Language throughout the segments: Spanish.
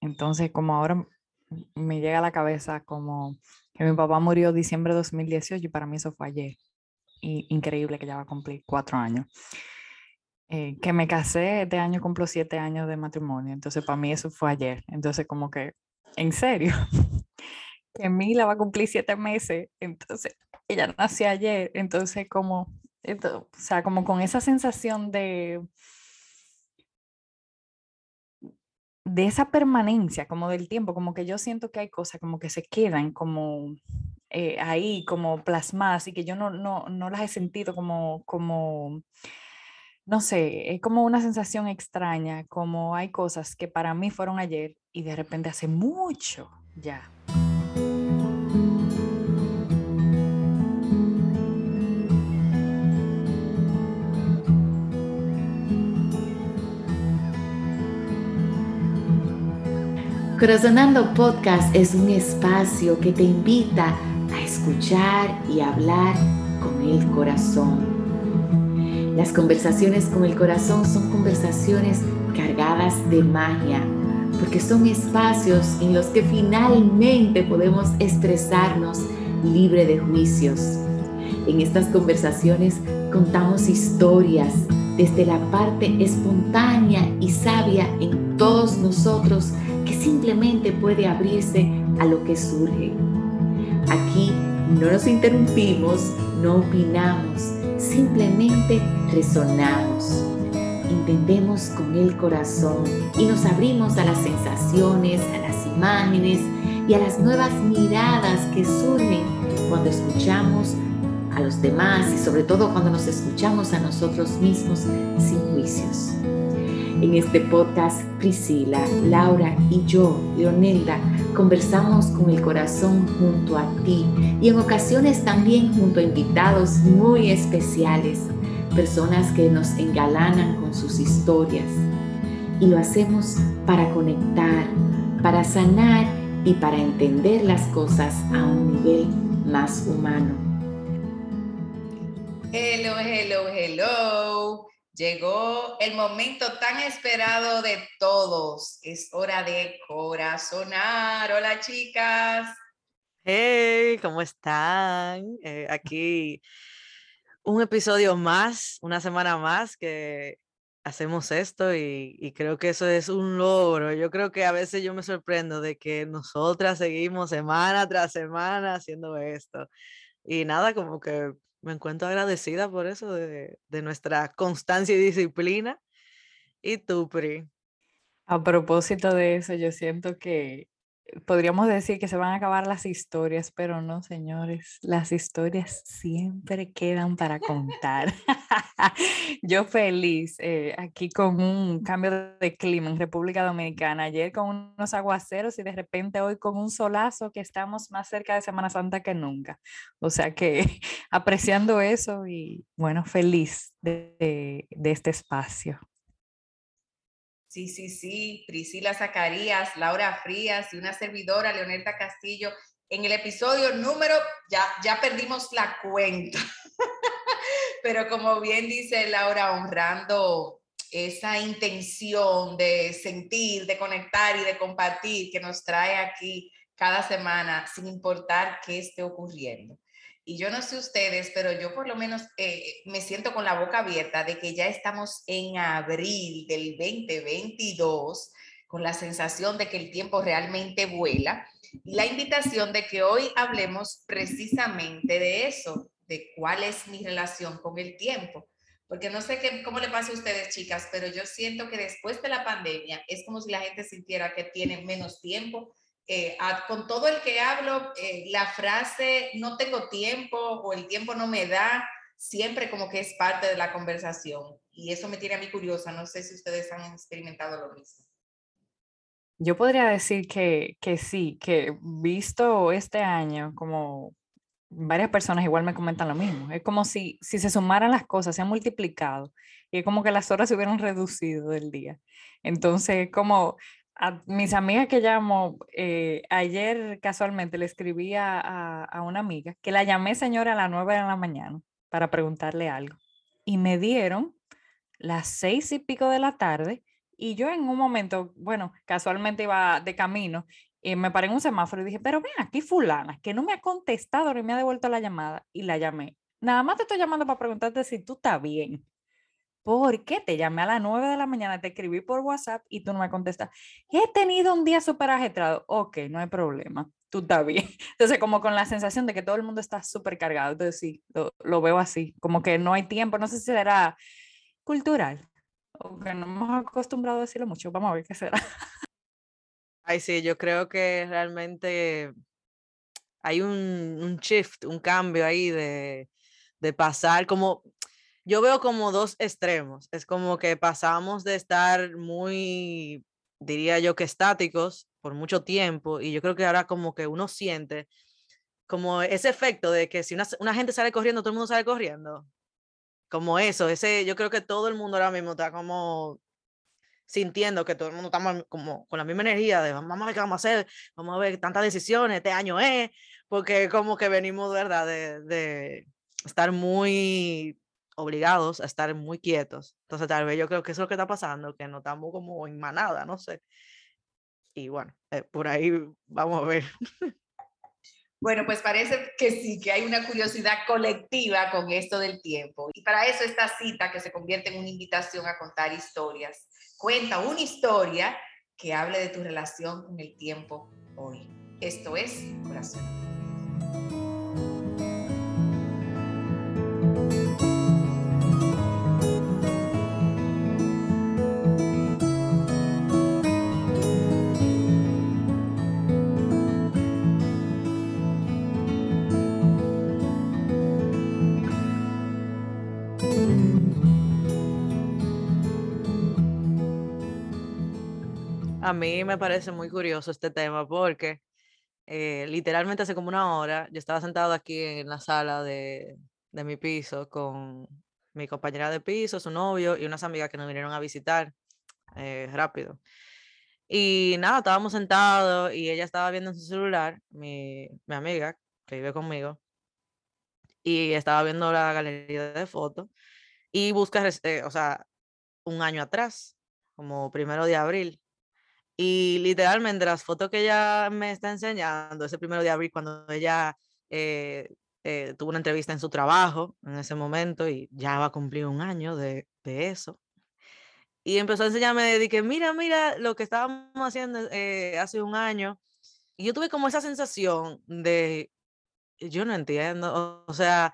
Entonces, como ahora me llega a la cabeza como que mi papá murió diciembre de 2018 y para mí eso fue ayer. Y increíble que ya va a cumplir cuatro años. Eh, que me casé, este año cumplo siete años de matrimonio, entonces para mí eso fue ayer. Entonces como que, en serio, que Mila va a cumplir siete meses, entonces ella nació ayer, entonces como, o sea, como con esa sensación de, de esa permanencia, como del tiempo, como que yo siento que hay cosas como que se quedan como eh, ahí, como plasmadas y que yo no, no, no las he sentido como, como, no sé, es como una sensación extraña, como hay cosas que para mí fueron ayer y de repente hace mucho ya. Corazonando Podcast es un espacio que te invita a escuchar y hablar con el corazón. Las conversaciones con el corazón son conversaciones cargadas de magia, porque son espacios en los que finalmente podemos expresarnos libre de juicios. En estas conversaciones contamos historias desde la parte espontánea y sabia en todos nosotros que simplemente puede abrirse a lo que surge. Aquí no nos interrumpimos, no opinamos, simplemente resonamos. Entendemos con el corazón y nos abrimos a las sensaciones, a las imágenes y a las nuevas miradas que surgen cuando escuchamos a los demás y sobre todo cuando nos escuchamos a nosotros mismos sin juicios. En este podcast, Priscila, Laura y yo, Leonelda, conversamos con el corazón junto a ti y en ocasiones también junto a invitados muy especiales, personas que nos engalanan con sus historias. Y lo hacemos para conectar, para sanar y para entender las cosas a un nivel más humano. Hello, hello, hello. Llegó el momento tan esperado de todos. Es hora de corazonar. Hola chicas. Hey, ¿cómo están? Eh, aquí un episodio más, una semana más que hacemos esto y, y, creo que eso es un logro. Yo creo que a veces yo me sorprendo de que nosotras seguimos semana tras semana haciendo esto. Y nada, como que me encuentro agradecida por eso, de, nuestra constancia y disciplina. ¿Y tú, Pri? A propósito de eso, yo siento que podríamos decir que se van a acabar las historias, pero no, señores, las historias siempre quedan para contar. Yo feliz eh, aquí con un cambio de clima en República Dominicana, ayer con unos aguaceros y de repente hoy con un solazo que estamos más cerca de Semana Santa que nunca. O sea que apreciando eso y bueno, feliz de, de este espacio. Sí, sí, sí, Priscila Zacarías, Laura Frías y una servidora, Leonelta Castillo. En el episodio número, ya, ya perdimos la cuenta, pero como bien dice Laura, honrando esa intención de sentir, de conectar y de compartir que nos trae aquí cada semana, sin importar qué esté ocurriendo. Y yo no sé ustedes, pero yo por lo menos eh, me siento con la boca abierta de que ya estamos en abril del 2022, con la sensación de que el tiempo realmente vuela. Y la invitación de que hoy hablemos precisamente de eso, de cuál es mi relación con el tiempo. Porque no sé qué, cómo le pasa a ustedes, chicas, pero yo siento que después de la pandemia es como si la gente sintiera que tiene menos tiempo, eh, con todo el que hablo, eh, la frase no tengo tiempo o el tiempo no me da, siempre como que es parte de la conversación. Y eso me tiene a mí curiosa. No sé si ustedes han experimentado lo mismo. Yo podría decir que, sí, que visto este año, como varias personas igual me comentan lo mismo. Es como si, si se sumaran las cosas, se han multiplicado y es como que las horas se hubieran reducido del día. Entonces, como a mis amigas que llamo, eh, ayer casualmente le escribí a, a, una amiga que la llamé señora a las 9 de la mañana para preguntarle algo. Y me dieron las seis y pico de la tarde Y yo en un momento, bueno, casualmente iba de camino y me paré en un semáforo y dije, pero ven aquí fulana, que no me ha contestado ni me ha devuelto la llamada. Y la llamé. Nada más te estoy llamando para preguntarte si tú estás bien. ¿Por qué te llamé a las 9 de la mañana, te escribí por WhatsApp y tú no me contestas? He tenido un día súper ajetrado. Ok, no hay problema, tú estás bien. Entonces, como con la sensación de que todo el mundo está súper cargado. Entonces, sí, lo, veo así, como que no hay tiempo. No sé si será cultural o que no hemos acostumbrado a decirlo mucho. Vamos a ver qué será. Ay, sí, yo creo que realmente hay un, un shift, un cambio ahí de, de pasar como yo veo como dos extremos. Es como que pasamos de estar muy, diría yo que estáticos por mucho tiempo y yo creo que ahora como que uno siente como ese efecto de que si una, una gente sale corriendo, todo el mundo sale corriendo. Como eso, ese, yo creo que todo el mundo ahora mismo está como sintiendo que todo el mundo está como con la misma energía de vamos a ver qué vamos a hacer, vamos a ver tantas decisiones, este año es, porque como que venimos, ¿verdad? De, de estar muy obligados a estar muy quietos. Entonces, tal vez yo creo que eso es lo que está pasando, que no estamos como en manada, no sé. Y bueno, eh, por ahí vamos a ver. Bueno, pues parece que sí, que hay una curiosidad colectiva con esto del tiempo. Y para eso esta cita que se convierte en una invitación a contar historias. Cuenta una historia que hable de tu relación con el tiempo hoy. Esto es Corazón. A mí me parece muy curioso este tema porque eh, literalmente hace como una hora yo estaba sentado aquí en la sala de, de, mi piso con mi compañera de piso, su novio y unas amigas que nos vinieron a visitar eh, rápido. Y nada, estábamos sentados y ella estaba viendo en su celular, mi, mi amiga que vive conmigo, y estaba viendo la galería de fotos y busca, eh, o sea, un año atrás, como primero de abril, y literalmente las fotos que ella me está enseñando, ese primero de abril, cuando ella eh, eh, tuvo una entrevista en su trabajo en ese momento y ya va a cumplir un año de, de eso. Y empezó a enseñarme de que, mira, mira lo que estábamos haciendo eh, hace un año. Y yo tuve como esa sensación de, yo no entiendo, o sea,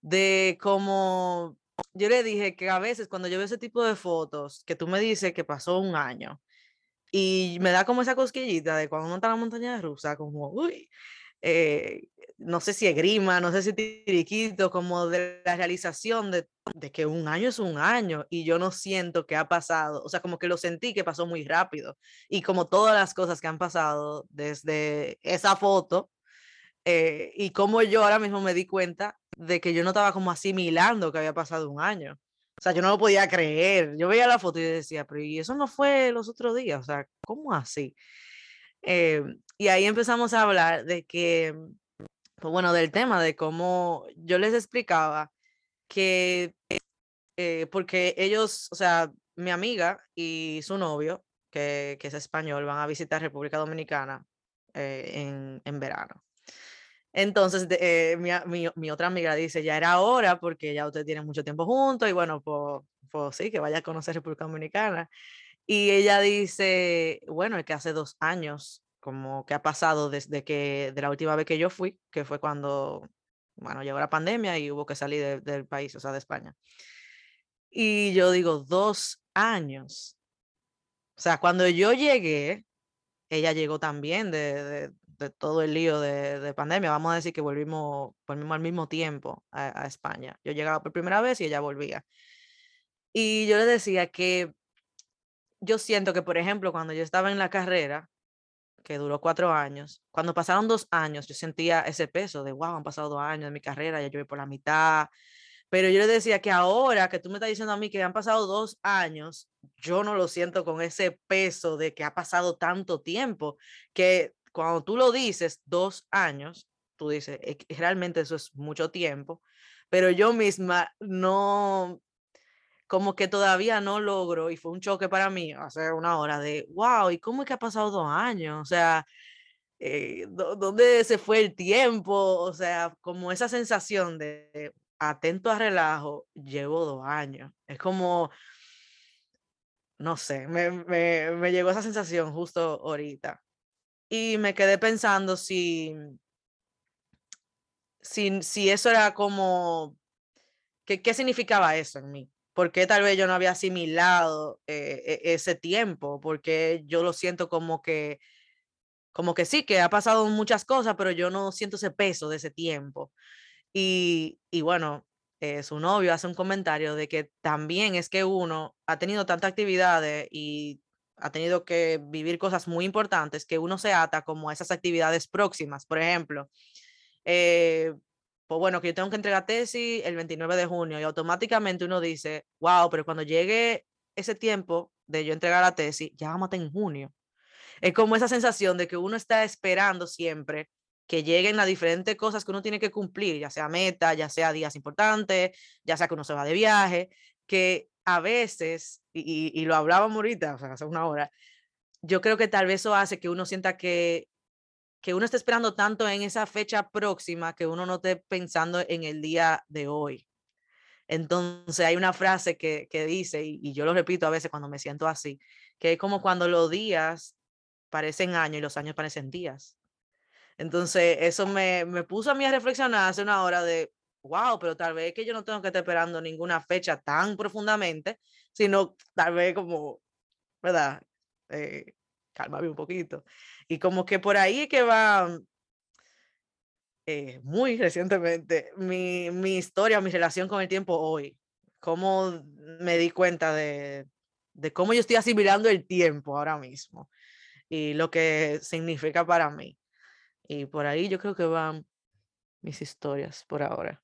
de como, yo le dije que a veces cuando yo veo ese tipo de fotos, que tú me dices que pasó un año, y me da como esa cosquillita de cuando uno está en la montaña rusa, como, uy, eh, no sé si grima, no sé si tiriquito, como de la realización de, de, que un año es un año y yo no siento que ha pasado, o sea, como que lo sentí que pasó muy rápido y como todas las cosas que han pasado desde esa foto eh, y como yo ahora mismo me di cuenta de que yo no estaba como asimilando que había pasado un año. O sea, yo no lo podía creer. Yo veía la foto y decía, pero ¿y eso no fue los otros días? O sea, ¿cómo así? Eh, y ahí empezamos a hablar de que, pues bueno, del tema, de cómo yo les explicaba que, eh, porque ellos, o sea, mi amiga y su novio, que, que es español, van a visitar República Dominicana eh, en, en verano. Entonces, eh, mi, mi, mi, otra amiga dice, ya era hora porque ya ustedes tienen mucho tiempo juntos y bueno, pues, pues sí, que vaya a conocer República Dominicana. Y ella dice, bueno, es que hace dos años, como que ha pasado desde que, de la última vez que yo fui, que fue cuando, bueno, llegó la pandemia y hubo que salir de, del país, o sea, de España. Y yo digo, dos años. O sea, cuando yo llegué, ella llegó también de, de, de todo el lío de, de, pandemia, vamos a decir que volvimos, volvimos al mismo tiempo a, España. Yo llegaba por primera vez y ella volvía. Y yo le decía que yo siento que, por ejemplo, cuando yo estaba en la carrera, que duró cuatro años, cuando pasaron dos años, yo sentía ese peso de, wow, han pasado dos años de mi carrera, ya yo voy por la mitad. Pero yo le decía que ahora que tú me estás diciendo a mí que han pasado dos años, yo no lo siento con ese peso de que ha pasado tanto tiempo, que cuando tú lo dices, dos años, tú dices, realmente eso es mucho tiempo, pero yo misma no, como que todavía no logro, y fue un choque para mí hace una hora de, wow, ¿y cómo es que ha pasado dos años? O sea, eh, ¿dónde se fue el tiempo? O sea, como esa sensación de atento a relajo, llevo dos años. Es como, no sé, me, me, me llegó esa sensación justo ahorita. Y me quedé pensando si, si, si eso era como, ¿qué, ¿qué significaba eso en mí? ¿Por qué tal vez yo no había asimilado eh, e, ese tiempo? Porque yo lo siento como que, como que sí, que ha pasado muchas cosas, pero yo no siento ese peso de ese tiempo. Y, y bueno, eh, su novio hace un comentario de que también es que uno ha tenido tantas actividades y ha tenido que vivir cosas muy importantes que uno se ata como a esas actividades próximas. Por ejemplo, eh, pues bueno, que yo tengo que entregar tesis el 29 de junio y automáticamente uno dice, wow, pero cuando llegue ese tiempo de yo entregar la tesis, ya vamos a en junio. Es como esa sensación de que uno está esperando siempre que lleguen las diferentes cosas que uno tiene que cumplir, ya sea meta, ya sea días importantes, ya sea que uno se va de viaje, que a veces, y, y lo hablábamos ahorita, o sea, hace una hora, yo creo que tal vez eso hace que uno sienta que que uno está esperando tanto en esa fecha próxima que uno no esté pensando en el día de hoy. Entonces hay una frase que, que dice, y, yo lo repito a veces cuando me siento así, que es como cuando los días parecen años y los años parecen días. Entonces eso me, me puso a mí a reflexionar hace una hora de, wow, pero tal vez que yo no tengo que estar esperando ninguna fecha tan profundamente, sino tal vez como, ¿verdad? Eh, cálmame un poquito. Y como que por ahí que va eh, muy recientemente mi, mi historia, mi relación con el tiempo hoy. Cómo me di cuenta de, de cómo yo estoy asimilando el tiempo ahora mismo y lo que significa para mí. Y por ahí yo creo que van mis historias por ahora.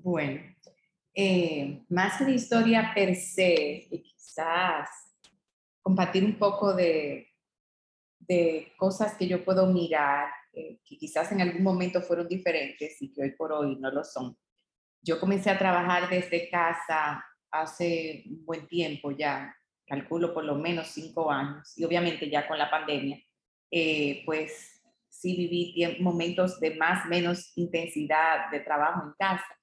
Bueno, eh, más que de historia per se, y quizás compartir un poco de, de cosas que yo puedo mirar, eh, que quizás en algún momento fueron diferentes y que hoy por hoy no lo son. Yo comencé a trabajar desde casa hace un buen tiempo ya, calculo por lo menos cinco años, y obviamente ya con la pandemia, eh, pues sí viví momentos de más menos intensidad de trabajo en casa.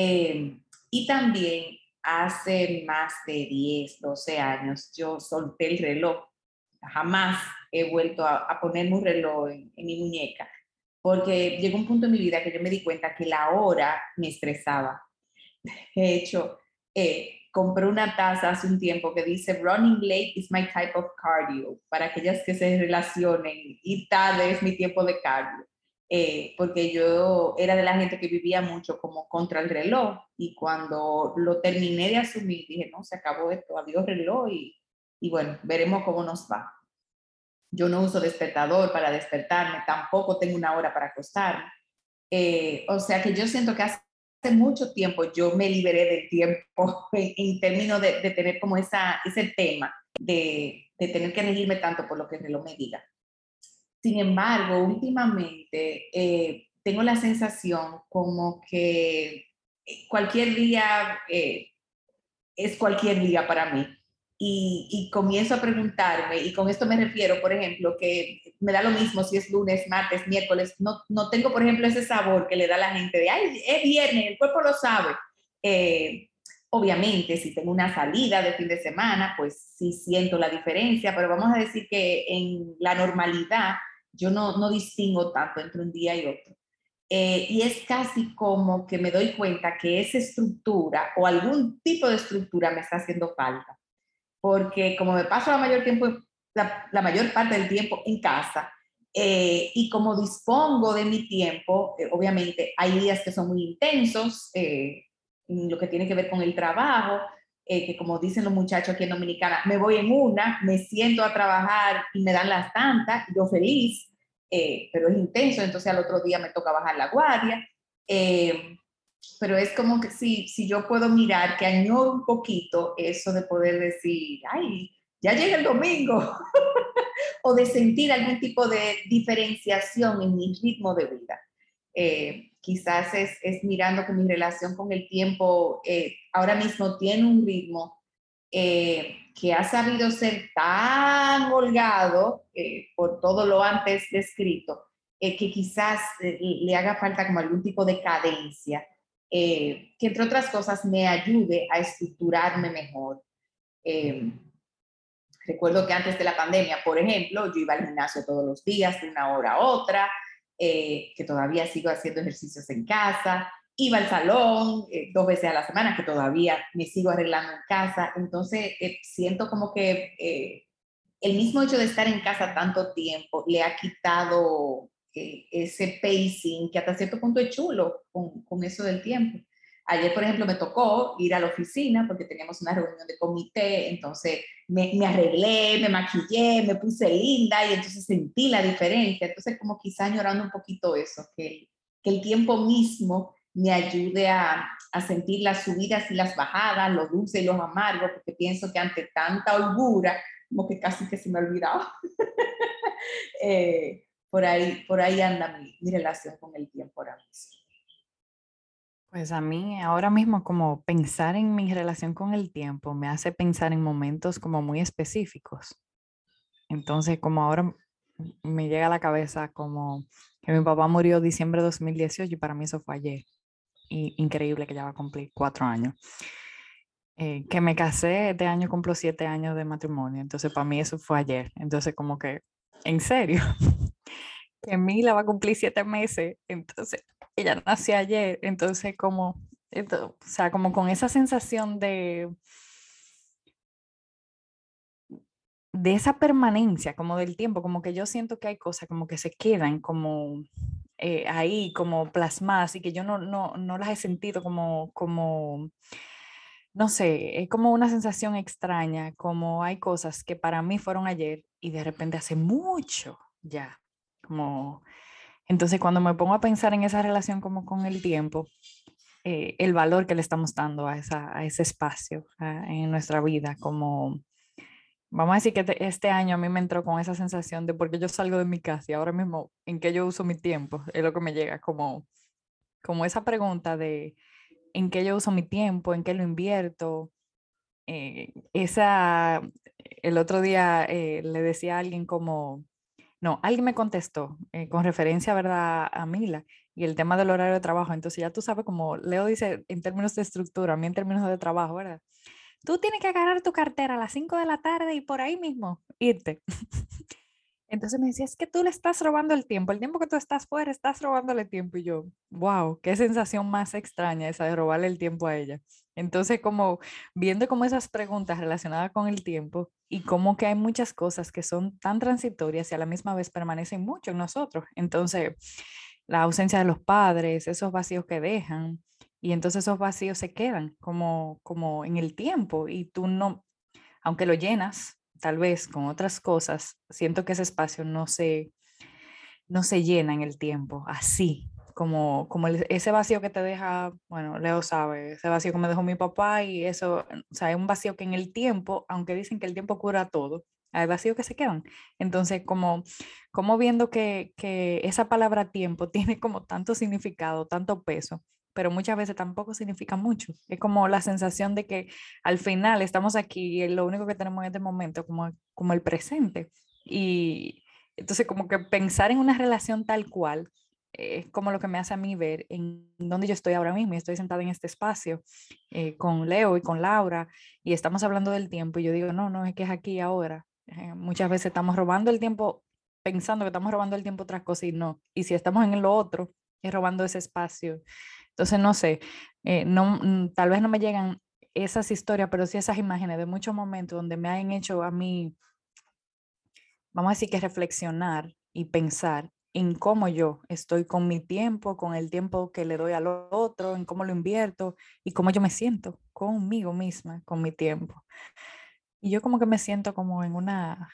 Eh, y también hace más de 10, 12 años yo solté el reloj. Jamás he vuelto a, ponerme un reloj en, mi muñeca, porque llegó un punto en mi vida que yo me di cuenta que la hora me estresaba. De hecho, eh, compré una taza hace un tiempo que dice Running late is my type of cardio, para aquellas que se relacionen y tal es mi tiempo de cardio. Eh, porque yo era de la gente que vivía mucho como contra el reloj y cuando lo terminé de asumir dije, no, se acabó esto, adiós reloj y, y bueno, veremos cómo nos va. Yo no uso despertador para despertarme, tampoco tengo una hora para acostarme. Eh, o sea que yo siento que hace mucho tiempo yo me liberé del tiempo en, términos de, de, tener como esa, ese tema de, de, tener que regirme tanto por lo que el reloj me diga. Sin embargo, últimamente eh, tengo la sensación como que cualquier día eh, es cualquier día para mí y, comienzo a preguntarme, y con esto me refiero, por ejemplo, que me da lo mismo si es lunes, martes, miércoles, no, no tengo, por ejemplo, ese sabor que le da la gente de, ay, es viernes, el cuerpo lo sabe. Eh, obviamente, si tengo una salida de fin de semana, pues sí siento la diferencia, pero vamos a decir que en la normalidad yo no, no distingo tanto entre un día y otro. Eh, y es casi como que me doy cuenta que esa estructura o algún tipo de estructura me está haciendo falta porque como me paso la mayor, tiempo, la, mayor parte del tiempo en casa, eh, y como dispongo de mi tiempo, eh, obviamente hay días que son muy intensos, en lo que tiene que ver con el trabajo, que como dicen los muchachos aquí en Dominicana, me voy en una, me siento a trabajar y me dan las tantas, yo feliz, pero es intenso, entonces al otro día me toca bajar la guardia pero es como que si, si yo puedo mirar que añoro un poquito eso de poder decir, ay, ya llega el domingo, o de sentir algún tipo de diferenciación en mi ritmo de vida. Eh, quizás es, mirando que mi relación con el tiempo eh, ahora mismo tiene un ritmo eh, que ha sabido ser tan holgado por todo lo antes descrito, que quizás le haga falta como algún tipo de cadencia, que entre otras cosas me ayude a estructurarme mejor. recuerdo que antes de la pandemia, por ejemplo, yo iba al gimnasio todos los días, de una hora a otra, eh, que todavía sigo haciendo ejercicios en casa, iba al salón eh, dos veces a la semana, que todavía me sigo arreglando en casa. Entonces, eh, siento como que el mismo hecho de estar en casa tanto tiempo le ha quitado ese pacing que hasta cierto punto es chulo con, con eso del tiempo. Ayer, por ejemplo, me tocó ir a la oficina porque teníamos una reunión de comité, entonces me, me, arreglé, me maquillé, me puse linda y entonces sentí la diferencia. Entonces, como quizá añorando un poquito eso, que, el tiempo mismo me ayude a, a, sentir las subidas y las bajadas, los dulces y los amargos, porque pienso que ante tanta holgura, como que casi que se me olvidaba. eh, por, ahí, por ahí anda mi, mi relación con el tiempo ahora mismo. Pues a mí ahora mismo como pensar en mi relación con el tiempo me hace pensar en momentos como muy específicos. Entonces como ahora me llega a la cabeza como que mi papá murió diciembre de 2018 y para mí eso fue ayer. Y increíble que ya va a cumplir cuatro años. Eh, que me casé, este año cumplo siete años de matrimonio, entonces para mí eso fue ayer. Entonces como que, en serio, que Mila va a cumplir siete meses, entonces ella nació ayer, entonces como, o sea, como con esa sensación de, de esa permanencia, como del tiempo, como que yo siento que hay cosas como que se quedan como eh, ahí, como plasmadas y que yo no, no, no las he sentido como, como, no sé, es como una sensación extraña, como hay cosas que para mí fueron ayer y de repente hace mucho ya, como entonces, cuando me pongo a pensar en esa relación como con el tiempo, eh, el valor que le estamos dando a, esa, a ese espacio en nuestra vida, como, vamos a decir que este año a mí me entró con esa sensación de por qué yo salgo de mi casa y ahora mismo en qué yo uso mi tiempo, es lo que me llega, como, como esa pregunta de en qué yo uso mi tiempo, en qué lo invierto. Eh, esa, el otro día eh, le decía a alguien como, no, alguien me contestó eh, con referencia, ¿verdad?, a Mila y el tema del horario de trabajo. Entonces ya tú sabes, como Leo dice en términos de estructura, a mí en términos de trabajo, ¿verdad? Tú tienes que agarrar tu cartera a las 5 de la tarde y por ahí mismo irte. Entonces me decía, es que tú le estás robando el tiempo, el tiempo que tú estás fuera, estás robándole tiempo. Y yo, wow, qué sensación más extraña esa de robarle el tiempo a ella. Entonces, como viendo como esas preguntas relacionadas con el tiempo y como que hay muchas cosas que son tan transitorias y a la misma vez permanecen mucho en nosotros. Entonces, la ausencia de los padres, esos vacíos que dejan, y entonces esos vacíos se quedan como, como en el tiempo y tú no, aunque lo llenas, tal vez con otras cosas, siento que ese espacio no se, no se llena en el tiempo, así, como, como ese vacío que te deja, bueno, Leo sabe, ese vacío que me dejó mi papá y eso, o sea, es un vacío que en el tiempo, aunque dicen que el tiempo cura todo, hay vacíos que se quedan. Entonces, como, como viendo que, que esa palabra tiempo tiene como tanto significado, tanto peso, pero muchas veces tampoco significa mucho. Es como la sensación de que al final estamos aquí y lo único que tenemos en este momento como, como el presente. Y entonces como que pensar en una relación tal cual es como lo que me hace a mí ver en dónde yo estoy ahora mismo. Estoy sentada en este espacio eh, con Leo y con Laura y estamos hablando del tiempo y yo digo, no, no, es que es aquí ahora. Eh, muchas veces estamos robando el tiempo pensando que estamos robando el tiempo otras cosas y no. Y si estamos en lo otro, es robando ese espacio entonces, no sé, eh, no, mm, tal vez no me llegan esas historias, pero sí esas imágenes de muchos momentos donde me han hecho a mí, vamos a decir que reflexionar y pensar en cómo yo estoy con mi tiempo, con el tiempo que le doy al otro, en cómo lo invierto y cómo yo me siento conmigo misma, con mi tiempo. Y yo como que me siento como en una,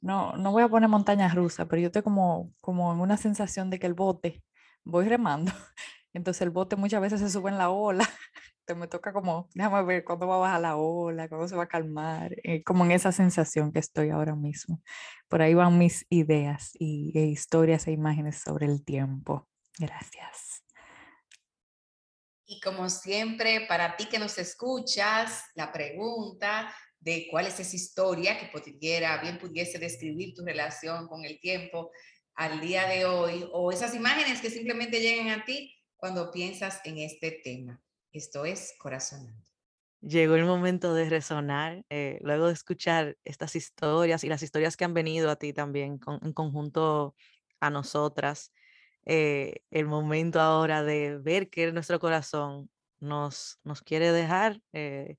no, no voy a poner montañas rusas, pero yo estoy como, como en una sensación de que el bote, voy remando entonces el bote muchas veces se sube en la ola. Te me toca como, déjame ver cuándo va a bajar la ola, cuándo se va a calmar, eh, como en esa sensación que estoy ahora mismo. Por ahí van mis ideas y, e historias e imágenes sobre el tiempo. Gracias. Y como siempre, para ti que nos escuchas, la pregunta de cuál es esa historia que pudiera, bien pudiese describir tu relación con el tiempo al día de hoy, o esas imágenes que simplemente llegan a ti cuando piensas en este tema. Esto es Corazonando. Llegó el momento de resonar, eh, luego de escuchar estas historias y las historias que han venido a ti también en conjunto a nosotras. Eh, el momento ahora de ver que nuestro corazón nos, nos quiere dejar, eh,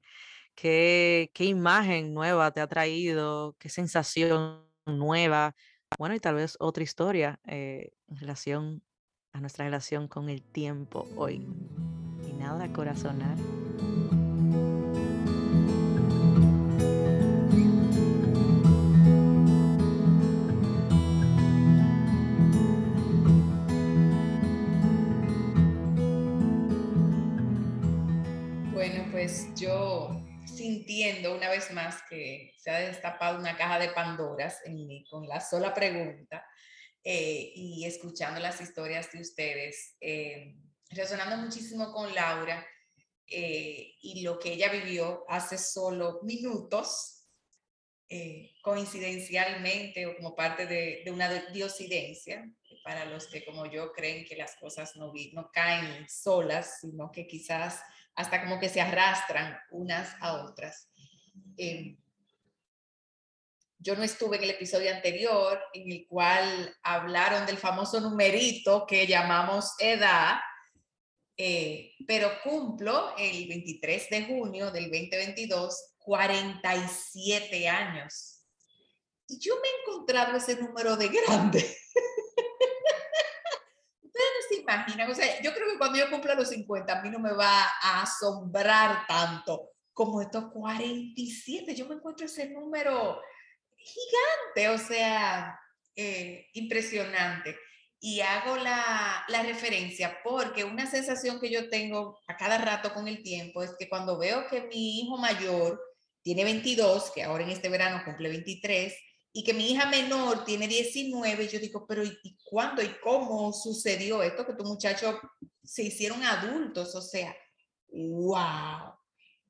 qué, qué imagen nueva te ha traído, qué sensación nueva, bueno, y tal vez otra historia eh, en relación a nuestra relación con el tiempo hoy. Y nada, corazonar. pues yo sintiendo una vez más que se ha destapado una caja de Pandoras en mí con la sola pregunta eh, y escuchando las historias de ustedes, eh, resonando muchísimo con Laura eh, y lo que ella vivió hace solo minutos, coincidencialmente o como parte de, de, una diosidencia, para los que como yo creen que las cosas no, no caen solas, sino que quizás hasta como que se arrastran unas a otras. Em, yo no estuve en el episodio anterior en el cual hablaron del famoso numerito que llamamos edad, eh, pero cumplo el 23 de junio del 2022 47 años. Y yo me he encontrado ese número de grande. imaginan, o sea, yo creo que cuando yo cumpla los 50, a mí no me va a asombrar tanto como estos 47. Yo me encuentro ese número gigante, o sea, eh, impresionante. Y hago la, la referencia porque una sensación que yo tengo a cada rato con el tiempo es que cuando veo que mi hijo mayor tiene 22, que ahora en este verano cumple 23, y que mi hija menor tiene 19, yo digo, pero ¿y cuándo y cómo sucedió esto? Que tu muchacho se hicieron adultos, o sea, wow.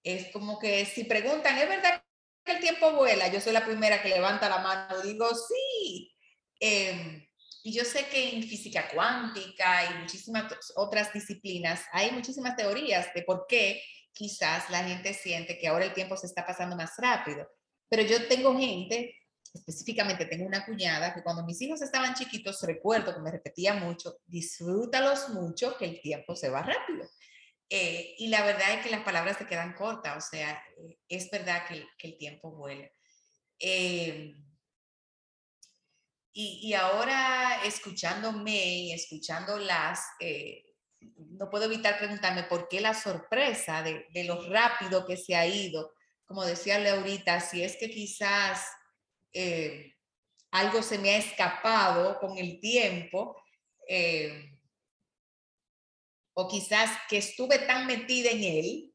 Es como que si preguntan, ¿es verdad que el tiempo vuela? Yo soy la primera que levanta la mano, digo, sí. Em, y yo sé que en física cuántica y muchísimas otras disciplinas hay muchísimas teorías de por qué quizás la gente siente que ahora el tiempo se está pasando más rápido. Pero yo tengo gente específicamente tengo una cuñada que cuando mis hijos estaban chiquitos, recuerdo que me repetía mucho, disfrútalos mucho, que el tiempo se va rápido. Eh, y la verdad es que las palabras te quedan cortas, o sea, eh, es verdad que, que, el tiempo vuela. Eh, y, y, ahora escuchándome y escuchándolas, no puedo evitar preguntarme por qué la sorpresa de, de lo rápido que se ha ido. Como decía Laurita, si es que quizás eh, algo se me ha escapado con el tiempo, eh, o quizás que estuve tan metida en él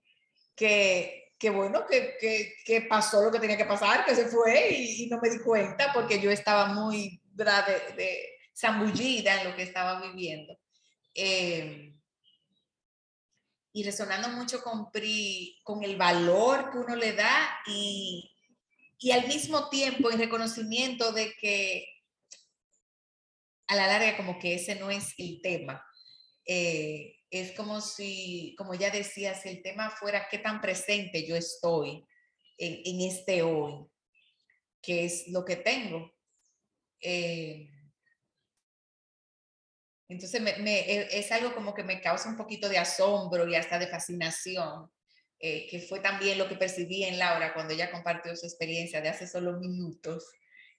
que, que bueno, que, que, que, pasó lo que tenía que pasar, que se fue y, no me di cuenta porque yo estaba muy de, de zambullida en lo que estaba viviendo. Eh, y resonando mucho con, PRI, con el valor que uno le da y, y al mismo tiempo en reconocimiento de que a la larga como que ese no es el tema. Eh, es como si, como ya decía, si el tema fuera qué tan presente yo estoy en, este hoy, que es lo que tengo. Eh, entonces me, e, es algo como que me causa un poquito de asombro y hasta de fascinación eh, que fue también lo que percibí en Laura cuando ella compartió su experiencia de hace solo minutos,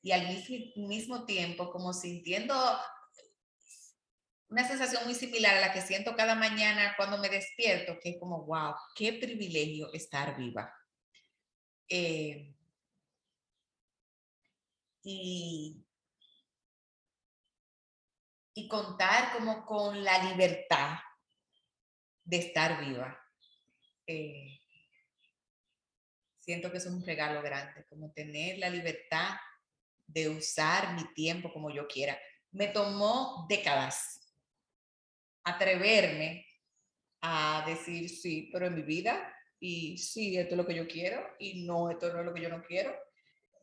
y al mismo tiempo como sintiendo una sensación muy similar a la que siento cada mañana cuando me despierto, que es como, wow, qué privilegio estar viva. Eh, y, y contar como con la libertad de estar viva. Eh, siento que es un regalo grande, como tener la libertad de usar mi tiempo como yo quiera. Me tomó décadas atreverme a decir sí, pero en mi vida, y sí, esto es lo que yo quiero, y no, esto no es lo que yo no quiero.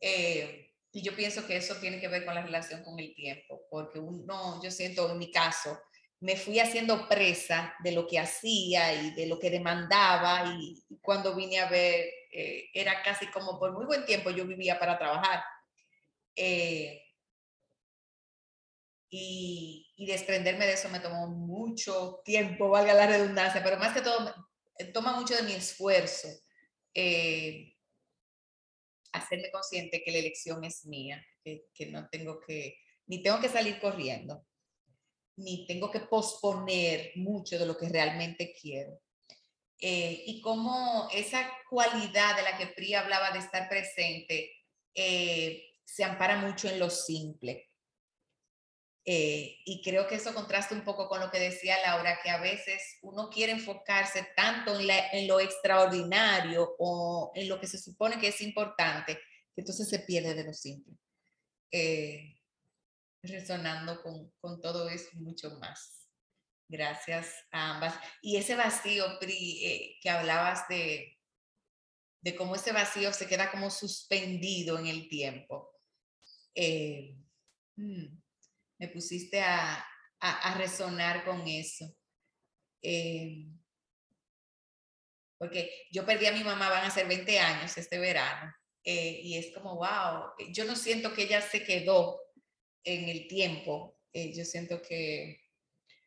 Eh, y yo pienso que eso tiene que ver con la relación con el tiempo, porque uno, yo siento en mi caso, me fui haciendo presa de lo que hacía y de lo que demandaba y, cuando vine a ver, eh, era casi como por muy buen tiempo yo vivía para trabajar. Eh, y, desprenderme de eso me tomó mucho tiempo, valga la redundancia, pero más que todo, toma mucho de mi esfuerzo eh, hacerme consciente que la elección es mía, que, que no tengo que, ni tengo que salir corriendo ni tengo que posponer mucho de lo que realmente quiero. Eh, y como esa cualidad de la que Pri hablaba de estar presente eh, se ampara mucho en lo simple. Eh, y creo que eso contrasta un poco con lo que decía Laura, que a veces uno quiere enfocarse tanto en, en lo extraordinario o en lo que se supone que es importante, que entonces se pierde de lo simple resonando con, con todo eso mucho más. Gracias a ambas. Y ese vacío, Pri, eh, que hablabas de, de cómo ese vacío se queda como suspendido en el tiempo. Eh, mm, me pusiste a, a, resonar con eso. Eh, porque yo perdí a mi mamá, van a ser 20 años este verano, y es como, wow, yo no siento que ella se quedó en el tiempo. Eh, yo siento que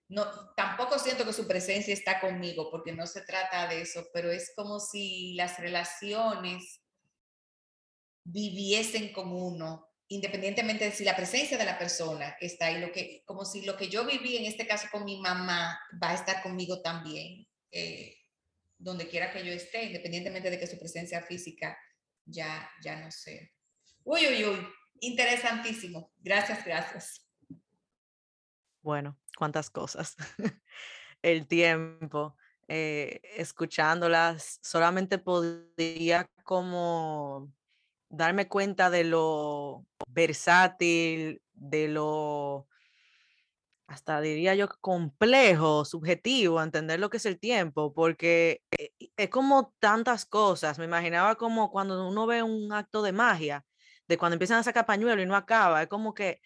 no, tampoco siento que su presencia está conmigo, porque no se trata de eso, pero es como si las relaciones viviesen como uno, independientemente de si la presencia de la persona está ahí, lo que, como si lo que yo viví en este caso con mi mamá va a estar conmigo también, eh, donde quiera que yo esté, independientemente de que su presencia física ya, ya no sea. Uy, uy, uy, interesantísimo. Gracias, gracias. Bueno, cuántas cosas. El tiempo, eh, escuchándolas, solamente podía como darme cuenta de lo versátil, de lo, hasta diría yo, complejo, subjetivo, entender lo que es el tiempo, porque eh, es como tantas cosas. Me imaginaba como cuando uno ve un acto de magia de cuando empiezan a sacar pañuelo y no acaba. Es como que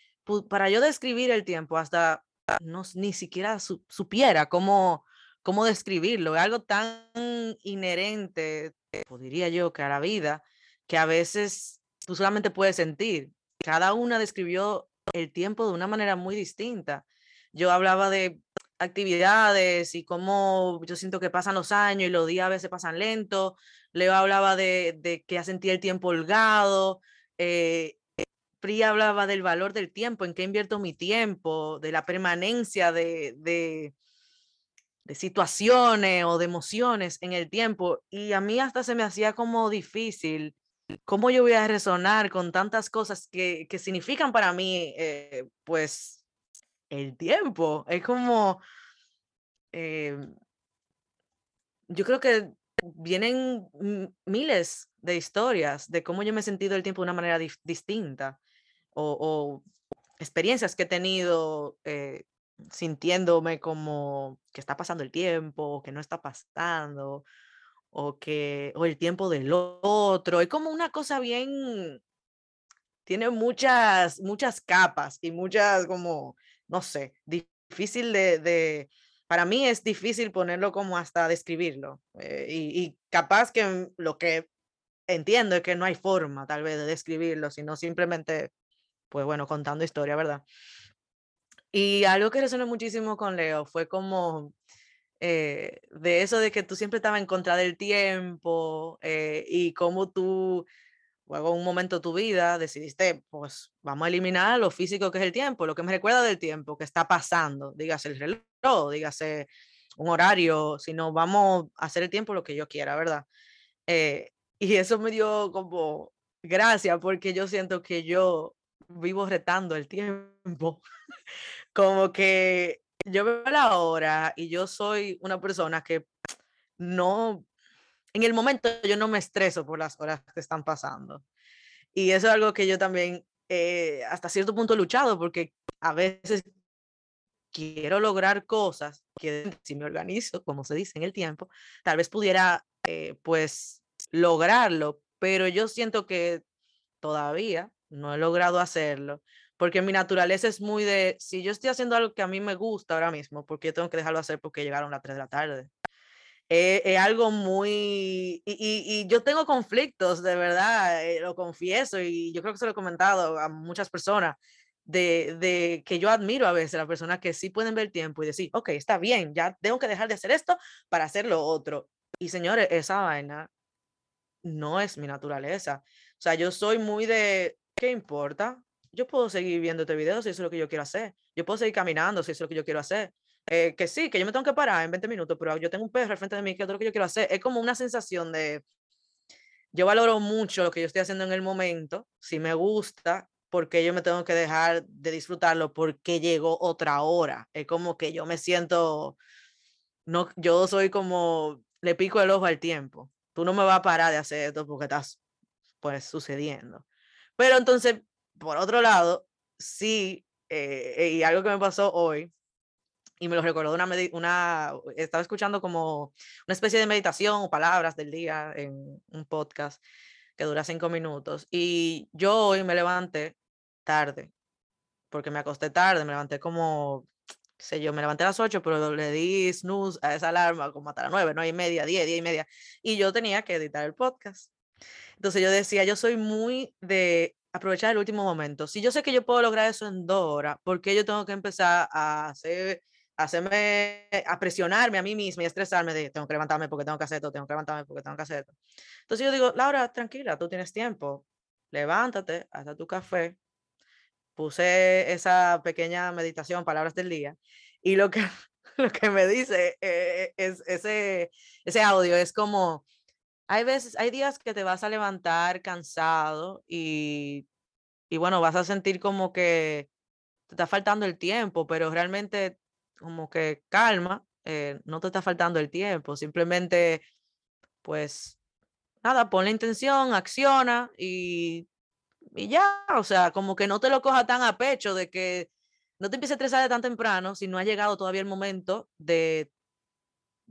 para yo describir el tiempo, hasta no, ni siquiera supiera cómo, cómo describirlo. Es algo tan inherente, diría yo, que a la vida, que a veces tú solamente puedes sentir. Cada una describió el tiempo de una manera muy distinta. Yo hablaba de actividades y cómo yo siento que pasan los años y los días a veces pasan lento. Leo hablaba de, que sentía el tiempo holgado eh, Pri hablaba del valor del tiempo, en qué invierto mi tiempo, de la permanencia de, de, situaciones o de emociones en el tiempo. Y a mí hasta se me hacía como difícil cómo yo voy a resonar con tantas cosas que, que significan para mí, eh, pues, el tiempo. Es como, eh, yo creo que vienen miles de historias de cómo yo me he sentido el tiempo de una manera distinta o, experiencias que he tenido eh, sintiéndome como que está pasando el tiempo, que no está pasando, o que o el tiempo del otro. Es como una cosa bien, tiene muchas, muchas capas y muchas como, no sé, difícil de para mí es difícil ponerlo como hasta describirlo. Eh, y, capaz que lo que entiendo es que no hay forma tal vez de describirlo, sino simplemente, pues bueno, contando historia, ¿verdad? Y algo que resonó muchísimo con Leo fue como eh, de eso de que tú siempre estabas en contra del tiempo eh, y cómo tú luego un momento de tu vida decidiste, pues vamos a eliminar lo físico que es el tiempo, lo que me recuerda del tiempo que está pasando, dígase el reloj, dígase un horario, sino vamos a hacer el tiempo lo que yo quiera, ¿verdad? Eh, y eso me dio como gracia porque yo siento que yo vivo retando el tiempo, como que yo veo la hora y yo soy una persona que no en el momento yo no me estreso por las horas que están pasando. Y eso es algo que yo también eh, hasta cierto punto he luchado porque a veces quiero lograr cosas que si me organizo, como se dice en el tiempo, tal vez pudiera eh, pues lograrlo, pero yo siento que todavía no he logrado hacerlo, porque mi naturaleza es muy de, si yo estoy haciendo algo que a mí me gusta ahora mismo, porque tengo que dejarlo hacer porque llegaron las 3 de la tarde? Eh, es, algo muy... Y, yo tengo conflictos, de verdad, eh, lo confieso, y yo creo que se lo he comentado a muchas personas, de, de, que yo admiro a veces a las personas que sí pueden ver tiempo y decir, ok, está bien, ya tengo que dejar de hacer esto para hacer lo otro. Y señores, esa vaina no es mi naturaleza. O sea, yo soy muy de, ¿qué importa? Yo puedo seguir viendo este video si eso es lo que yo quiero hacer. Yo puedo seguir caminando si eso es lo que yo quiero hacer. Eh, que sí, que yo me tengo que parar en 20 minutos, pero yo tengo un perro al frente de mí que es lo que yo quiero hacer. Es como una sensación de, yo valoro mucho lo que yo estoy haciendo en el momento, si me gusta, porque yo me tengo que dejar de disfrutarlo porque llegó otra hora. Es como que yo me siento, no, yo soy como, le pico el ojo al tiempo. Tú no me vas a parar de hacer esto porque estás, pues, sucediendo. Pero entonces, por otro lado, sí, eh, y algo que me pasó hoy, y me lo recordó una, una, estaba escuchando como una especie de meditación o palabras del día en un podcast que dura cinco minutos. Y yo hoy me levanté tarde, porque me acosté tarde, me levanté como, sé yo, me levanté a las ocho, pero le di snooze a esa alarma como hasta las nueve, nueve y media, diez, diez y media. Y yo tenía que editar el podcast. Entonces yo decía, yo soy muy de aprovechar el último momento. Si yo sé que yo puedo lograr eso en dos horas, ¿por qué yo tengo que empezar a hacer hacerme, a presionarme a mí misma y estresarme de tengo que levantarme porque tengo que hacer esto, tengo que levantarme porque tengo que hacer esto. Entonces yo digo, Laura, tranquila, tú tienes tiempo, levántate, haz tu café. Puse esa pequeña meditación, palabras del día, y lo que, lo que me dice eh, es ese, ese audio es como, hay veces, hay días que te vas a levantar cansado y, y bueno, vas a sentir como que te está faltando el tiempo, pero realmente como que calma, eh, no te está faltando el tiempo, simplemente, pues, nada, pon la intención, acciona y, y ya, o sea, como que no te lo coja tan a pecho de que no te empieces a estresar de tan temprano si no ha llegado todavía el momento de,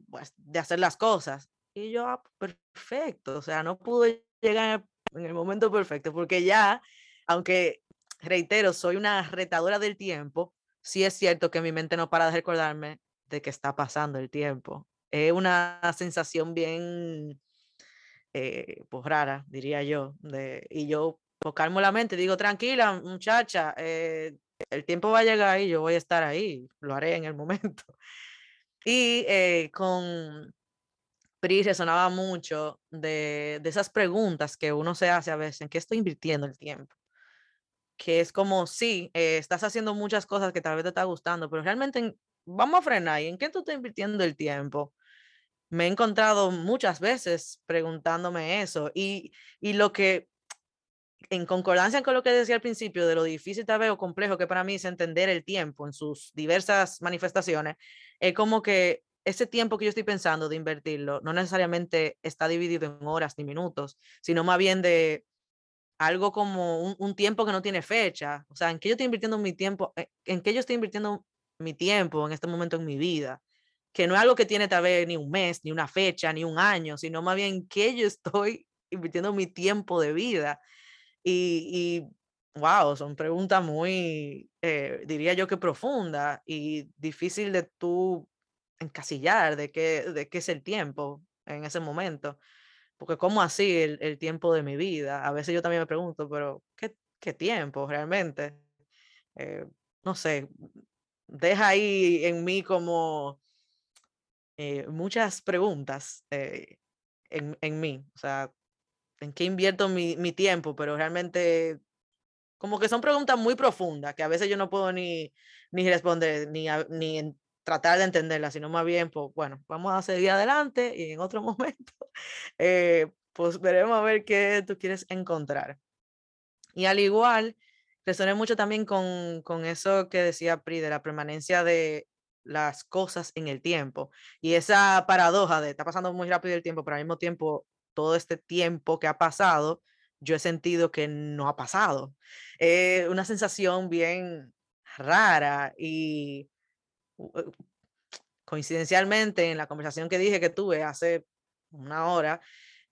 pues, de hacer las cosas. Y yo, ah, perfecto, o sea, no pude llegar en el momento perfecto, porque ya, aunque reitero, soy una retadora del tiempo, sí es cierto que mi mente no para de recordarme de que está pasando el tiempo. Es una sensación bien, eh, pues rara, diría yo. De, y yo pues, calmo la mente, digo, tranquila, muchacha, eh, el tiempo va a llegar y yo voy a estar ahí, lo haré en el momento. Y eh, con Resonaba mucho de, de esas preguntas que uno se hace a veces, ¿en qué estoy invirtiendo el tiempo? que es como, sí, eh, estás haciendo muchas cosas que tal vez te está gustando, pero realmente vamos a frenar. ¿Y en qué tú estás invirtiendo el tiempo? Me he encontrado muchas veces preguntándome eso y, y lo que, en concordancia con lo que decía al principio, de lo difícil tal vez o complejo que para mí es entender el tiempo en sus diversas manifestaciones, es como que ese tiempo que yo estoy pensando de invertirlo no necesariamente está dividido en horas ni minutos, sino más bien de algo como un, tiempo que no tiene fecha. O sea, ¿en qué yo estoy invirtiendo mi tiempo? Eh, ¿En qué yo estoy invirtiendo mi tiempo en este momento en mi vida? Que no es algo que tiene tal vez ni un mes, ni una fecha, ni un año, sino más bien en qué yo estoy invirtiendo mi tiempo de vida. Y, wow, son preguntas muy, eh, diría yo que profundas y difícil de tú encasillar de qué, de qué es el tiempo en ese momento. Porque ¿cómo así el, tiempo de mi vida? A veces yo también me pregunto, pero ¿qué, qué tiempo realmente? Eh, no sé, deja ahí en mí como eh, muchas preguntas eh, en, en, mí. O sea, ¿en qué invierto mi, mi, tiempo? Pero realmente como que son preguntas muy profundas que a veces yo no puedo ni, ni responder, ni, ni tratar de entenderla, sino más bien, pues bueno, vamos a seguir adelante y en otro momento, eh, pues veremos a ver qué tú quieres encontrar. Y al igual, resoné mucho también con, con eso que decía Pri, de la permanencia de las cosas en el tiempo y esa paradoja de está pasando muy rápido el tiempo, pero al mismo tiempo, todo este tiempo que ha pasado, yo he sentido que no ha pasado. Eh, una sensación bien rara y coincidencialmente en la conversación que dije que tuve hace una hora,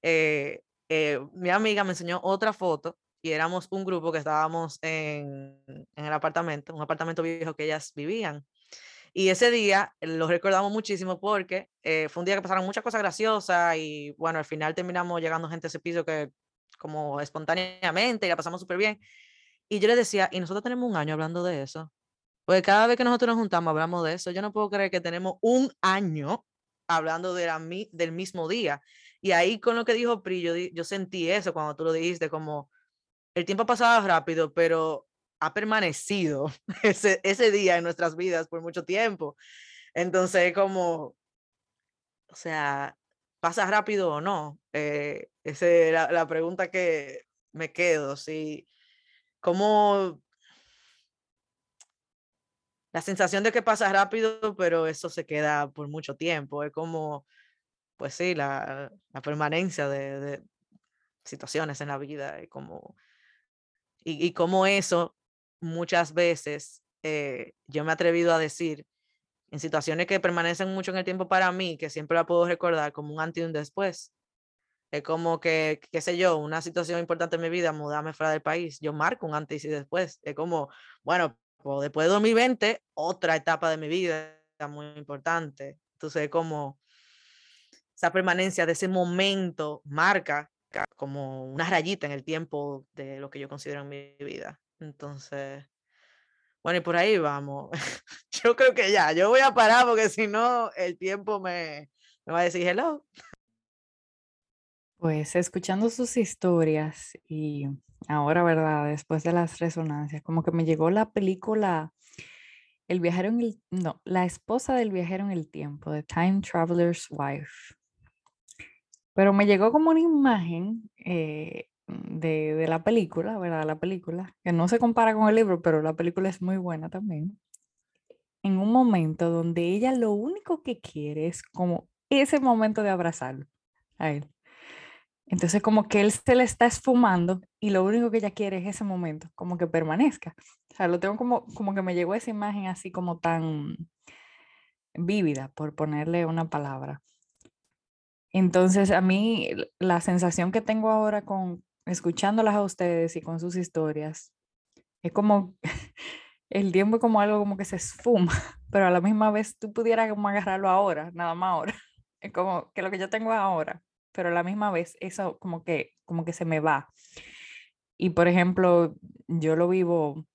eh, eh, mi amiga me enseñó otra foto y éramos un grupo que estábamos en, el apartamento, un apartamento viejo que ellas vivían. Y ese día lo recordamos muchísimo porque eh, fue un día que pasaron muchas cosas graciosas y bueno, al final terminamos llegando gente a ese piso que como espontáneamente la pasamos súper bien. Y yo le decía, y nosotros tenemos un año hablando de eso. Porque cada vez que nosotros nos juntamos hablamos de eso. Yo no puedo creer que tenemos un año hablando de la, del mismo día. Y ahí con lo que dijo Pri, yo, yo sentí eso cuando tú lo dijiste, como el tiempo ha pasado rápido, pero ha permanecido ese, ese día en nuestras vidas por mucho tiempo. Entonces, como, o sea, ¿pasa rápido o no? Eh, esa es la, la, pregunta que me quedo. Sí, como la sensación de que pasa rápido, pero eso se queda por mucho tiempo. Es como, pues sí, la, la permanencia de, de, situaciones en la vida y como, y, y como eso muchas veces eh, yo me he atrevido a decir en situaciones que permanecen mucho en el tiempo para mí, que siempre la puedo recordar como un antes y un después. Es como que, qué sé yo, una situación importante en mi vida, mudarme fuera del país, yo marco un antes y después. Es como, bueno, después de 2020, otra etapa de mi vida muy importante. Entonces, como esa permanencia de ese momento marca como una rayita en el tiempo de lo que yo considero mi vida. Entonces, bueno, y por ahí vamos. Yo creo que ya, yo voy a parar porque si no, el tiempo me, me va a decir hello. Pues escuchando sus historias y ahora, ¿verdad? Después de las resonancias, como que me llegó la película El viajero en el, no, La esposa del viajero en el tiempo, The Time Traveler's Wife. Pero me llegó como una imagen eh, de, de, la película, ¿verdad? La película, que no se compara con el libro, pero la película es muy buena también. En un momento donde ella lo único que quiere es como ese momento de abrazarlo a él. Entonces como que él se le está esfumando y lo único que ella quiere es ese momento, como que permanezca. O sea, lo tengo como, como que me llegó esa imagen así como tan vívida, por ponerle una palabra. Entonces a mí la sensación que tengo ahora con escuchándolas a ustedes y con sus historias, es como el tiempo es como algo como que se esfuma, pero a la misma vez tú pudieras como agarrarlo ahora, nada más ahora. Es como que lo que yo tengo ahora, pero a la misma vez eso como que, como que se me va. Y por ejemplo, yo lo vivo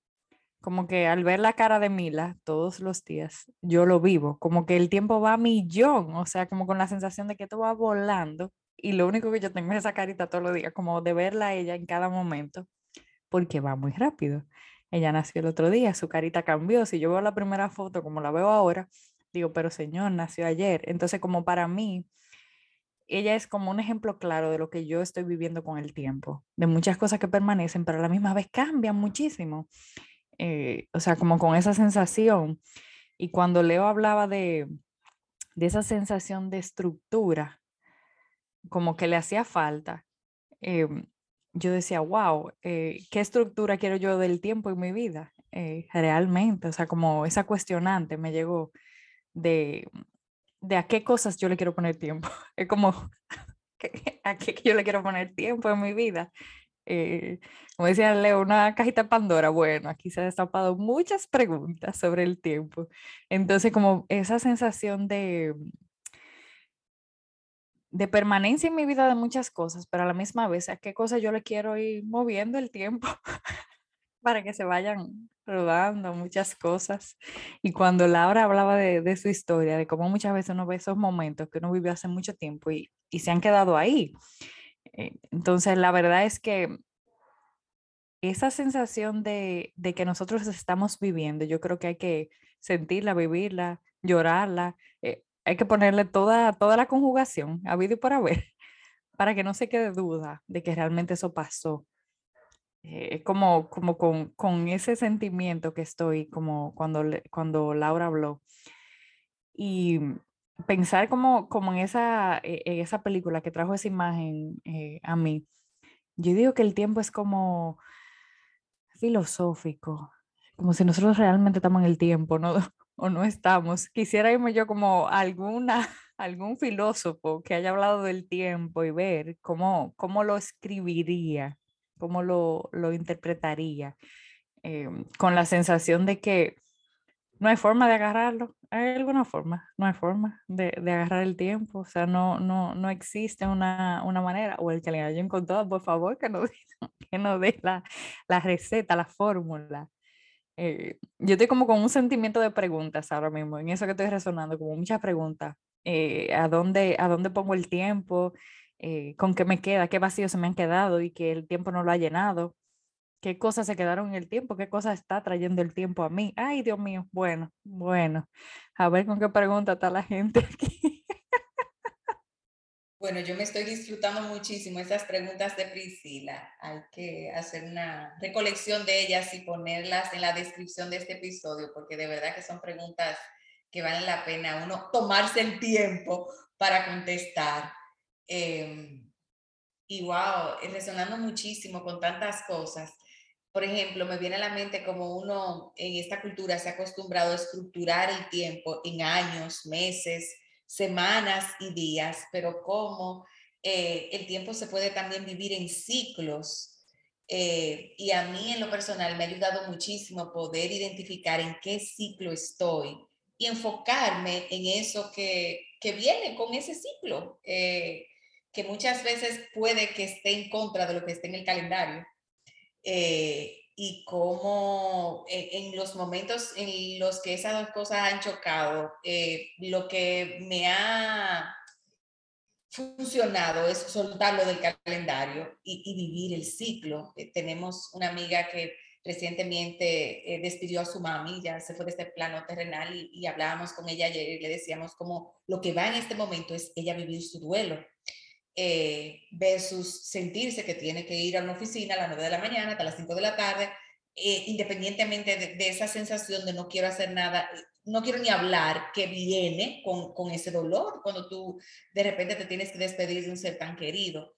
como que al ver la cara de Mila todos los días, yo lo vivo, como que el tiempo va a millón, o sea, como con la sensación de que todo va volando y lo único que yo tengo es esa carita todos los días, como de verla a ella en cada momento, porque va muy rápido. Ella nació el otro día, su carita cambió. Si yo veo la primera foto como la veo ahora, digo, pero señor, nació ayer. Entonces, como para mí, ella es como un ejemplo claro de lo que yo estoy viviendo con el tiempo, de muchas cosas que permanecen, pero a la misma vez cambian muchísimo. Eh, o sea, como con esa sensación. Y cuando Leo hablaba de, de esa sensación de estructura, como que le hacía falta, em, yo decía, wow, eh, ¿qué estructura quiero yo del tiempo en mi vida? Eh, realmente, o sea, como esa cuestionante me llegó de, de a qué cosas yo le quiero poner tiempo. Es como, ¿a qué yo le quiero poner tiempo en mi vida? Eh, como decía Leo, una cajita Pandora. Bueno, aquí se han destapado muchas preguntas sobre el tiempo. Entonces, como esa sensación de, de permanencia en mi vida de muchas cosas, pero a la misma vez, ¿a qué cosas yo le quiero ir moviendo el tiempo para que se vayan rodando muchas cosas? Y cuando Laura hablaba de, de, su historia, de cómo muchas veces uno ve esos momentos que uno vivió hace mucho tiempo y, y se han quedado ahí. Eh, entonces, la verdad es que esa sensación de, de que nosotros estamos viviendo, yo creo que hay que sentirla, vivirla, llorarla. Eh, hay que ponerle toda, toda la conjugación, habido y por haber, para que no se quede duda de que realmente eso pasó. Eh, como, como con, con, ese sentimiento que estoy, como cuando, cuando Laura habló. Y pensar como, como en, esa, e, en esa película que trajo esa imagen eh, a mí, yo digo que el tiempo es como filosófico, como si nosotros realmente estamos en el tiempo, ¿no? o no estamos. Quisiera irme yo como alguna, algún filósofo que haya hablado del tiempo y ver cómo, cómo lo escribiría, cómo lo, lo interpretaría, em, con la sensación de que no hay forma de agarrarlo. ¿Hay alguna forma? No hay forma de, de agarrar el tiempo. O sea, no, no, no existe una, una manera. O el que le haya encontrado, por favor, que nos, que nos dé la, la receta, la fórmula. Eh, yo estoy como con un sentimiento de preguntas ahora mismo, en eso que estoy resonando, como muchas preguntas. Eh, ¿a, dónde, ¿A dónde pongo el tiempo? Eh, ¿Con qué me queda? ¿Qué vacíos se me han quedado y que el tiempo no lo ha llenado? ¿Qué cosas se quedaron en el tiempo? ¿Qué cosas está trayendo el tiempo a mí? Ay, Dios mío, bueno, bueno. A ver con qué pregunta está la gente aquí. Bueno, yo me estoy disfrutando muchísimo esas preguntas de Priscila. Hay que hacer una recolección de ellas y ponerlas en la descripción de este episodio, porque de verdad que son preguntas que valen la pena uno tomarse el tiempo para contestar. Em, y wow, resonando muchísimo con tantas cosas. Por ejemplo, me viene a la mente como uno en esta cultura se ha acostumbrado a estructurar el tiempo en años, meses, semanas y días, pero cómo eh, el tiempo se puede también vivir en ciclos. Eh, y a mí en lo personal me ha ayudado muchísimo poder identificar en qué ciclo estoy y enfocarme en eso que, que viene con ese ciclo, eh, que muchas veces puede que esté en contra de lo que esté en el calendario y cómo eh, en los momentos en los que esas dos cosas han chocado, eh, lo que me ha funcionado es soltarlo del calendario y, vivir el ciclo. Eh, tenemos una amiga que recientemente despidió a su mami, ya se fue de este plano terrenal y, y hablábamos con ella ayer y le decíamos como lo que va en este momento es ella vivir su duelo eh, versus sentirse que tiene que ir a una oficina a las 9 de la mañana hasta las 5 de la tarde, eh, independientemente de, esa sensación de no quiero hacer nada, no quiero ni hablar, que viene con, con, ese dolor cuando tú de repente te tienes que despedir de un ser tan querido.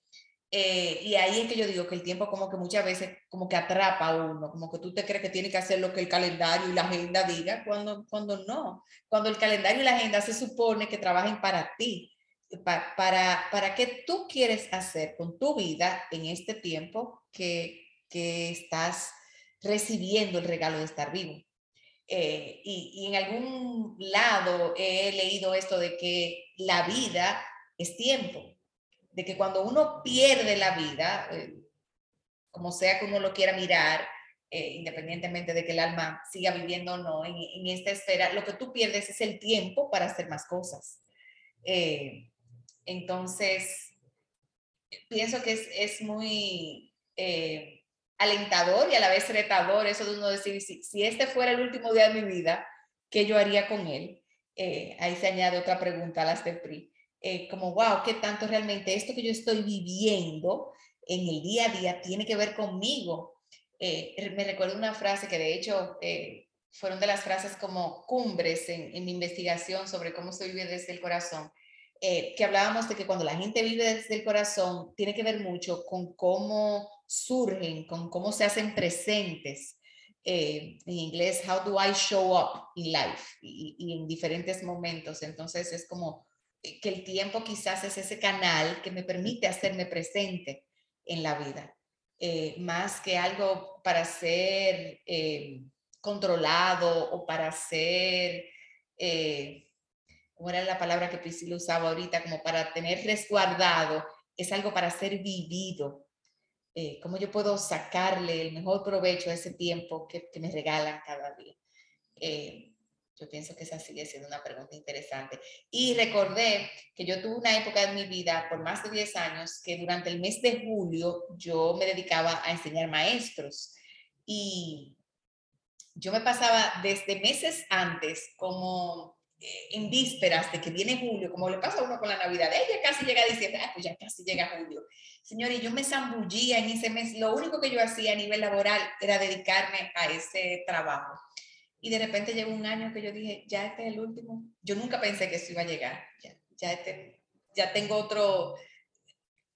Eh, y ahí es que yo digo que el tiempo como que muchas veces como que atrapa a uno, como que tú te crees que tiene que hacer lo que el calendario y la agenda diga, cuando, cuando no, cuando el calendario y la agenda se supone que trabajen para ti para, para qué tú quieres hacer con tu vida en este tiempo que, que estás recibiendo el regalo de estar vivo. Eh, y, y, en algún lado he leído esto de que la vida es tiempo, de que cuando uno pierde la vida, eh, como sea que uno lo quiera mirar, eh, independientemente de que el alma siga viviendo o no en, en, esta esfera, lo que tú pierdes es el tiempo para hacer más cosas. Entonces, pienso que es, muy eh, alentador y a la vez retador eso de uno decir, si, este fuera el último día de mi vida, ¿qué yo haría con él? Eh, ahí se añade otra pregunta a las de PRI. Eh, como, wow, ¿qué tanto realmente esto que yo estoy viviendo en el día a día tiene que ver conmigo? me recuerdo una frase que de hecho fueron de las frases como cumbres en, en mi investigación sobre cómo se vive desde el corazón eh, que hablábamos de que cuando la gente vive desde el corazón, tiene que ver mucho con cómo surgen, con cómo se hacen presentes. Eh, en inglés, how do I show up in life y, en diferentes momentos. Entonces es como que el tiempo quizás es ese canal que me permite hacerme presente en la vida, eh, más que algo para ser controlado o para ser como era la palabra que Priscila usaba ahorita, como para tener resguardado, es algo para ser vivido. Eh, ¿Cómo yo puedo sacarle el mejor provecho a ese tiempo que, me regalan cada día? Eh, yo pienso que esa sigue siendo una pregunta interesante. Y recordé que yo tuve una época en mi vida, por más de 10 años, que durante el mes de julio yo me dedicaba a enseñar maestros. Y yo me pasaba desde meses antes como en vísperas de que viene julio, como le pasa a uno con la Navidad, ella casi llega a diciembre, ah, pues ya casi llega julio. Señores, yo me zambullía en ese mes, lo único que yo hacía a nivel laboral era dedicarme a ese trabajo. Y de repente llegó un año que yo dije, ya este es el último. Yo nunca pensé que eso iba a llegar. Ya, ya, este, ya tengo otro,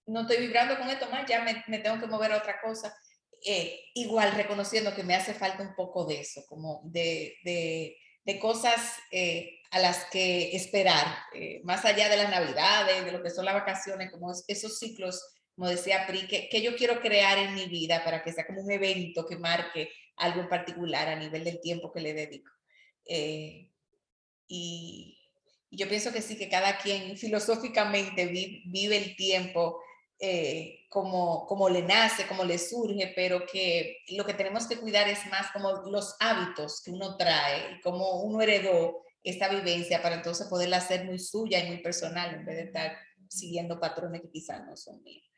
no estoy vibrando con esto más, ya me, me tengo que mover a otra cosa. Eh, igual reconociendo que me hace falta un poco de eso, como de, de de cosas eh, a las que esperar, eh, más allá de las navidades, de lo que son las vacaciones, como esos ciclos, como decía Pri, que, que, yo quiero crear en mi vida para que sea como un evento que marque algo en particular a nivel del tiempo que le dedico. Eh, y, yo pienso que sí, que cada quien filosóficamente vive el tiempo eh, como, como le nace, como le surge, pero que lo que tenemos que cuidar es más como los hábitos que uno trae y cómo uno heredó esta vivencia para entonces poderla hacer muy suya y muy personal en vez de estar siguiendo patrones que quizás no son míos.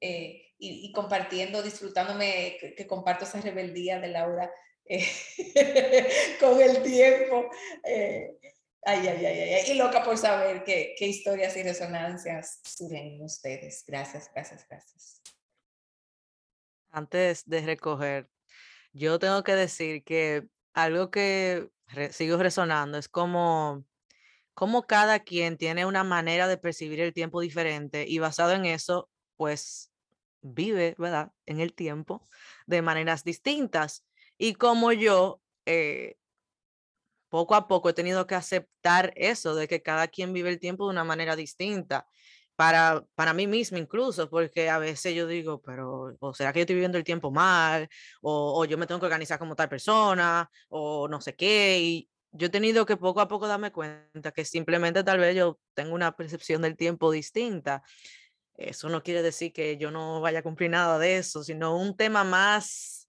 Eh, y, compartiendo, disfrutándome, que, comparto esa rebeldía de Laura eh, con el tiempo. Ay, ay, ay, ay, y loca por saber qué, qué historias y resonancias surgen en ustedes. Gracias, gracias, gracias. Antes de recoger, yo tengo que decir que algo que sigo resonando es como, como cada quien tiene una manera de percibir el tiempo diferente y basado en eso, pues vive, ¿verdad? En el tiempo de maneras distintas. Y como yo, eh, poco a poco he tenido que aceptar eso, de que cada quien vive el tiempo de una manera distinta. Para, para mí misma incluso, porque a veces yo digo, pero, o será que yo estoy viviendo el tiempo mal, o, o yo me tengo que organizar como tal persona, o no sé qué, y yo he tenido que poco a poco darme cuenta que simplemente tal vez yo tengo una percepción del tiempo distinta. Eso no quiere decir que yo no vaya a cumplir nada de eso, sino un tema más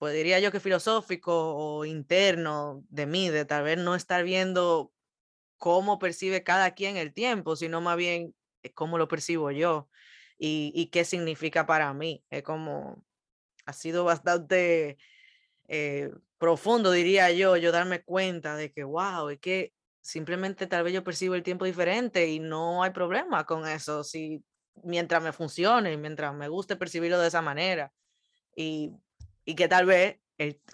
pues diría yo que filosófico o interno de mí, de tal vez no estar viendo cómo percibe cada quien el tiempo, sino más bien cómo lo percibo yo y, qué significa para mí. Es como, ha sido bastante eh, profundo, diría yo, yo darme cuenta de que, wow, es que simplemente tal vez yo percibo el tiempo diferente y no hay problema con eso, si mientras me funcione, mientras me guste percibirlo de esa manera. Y y que tal vez,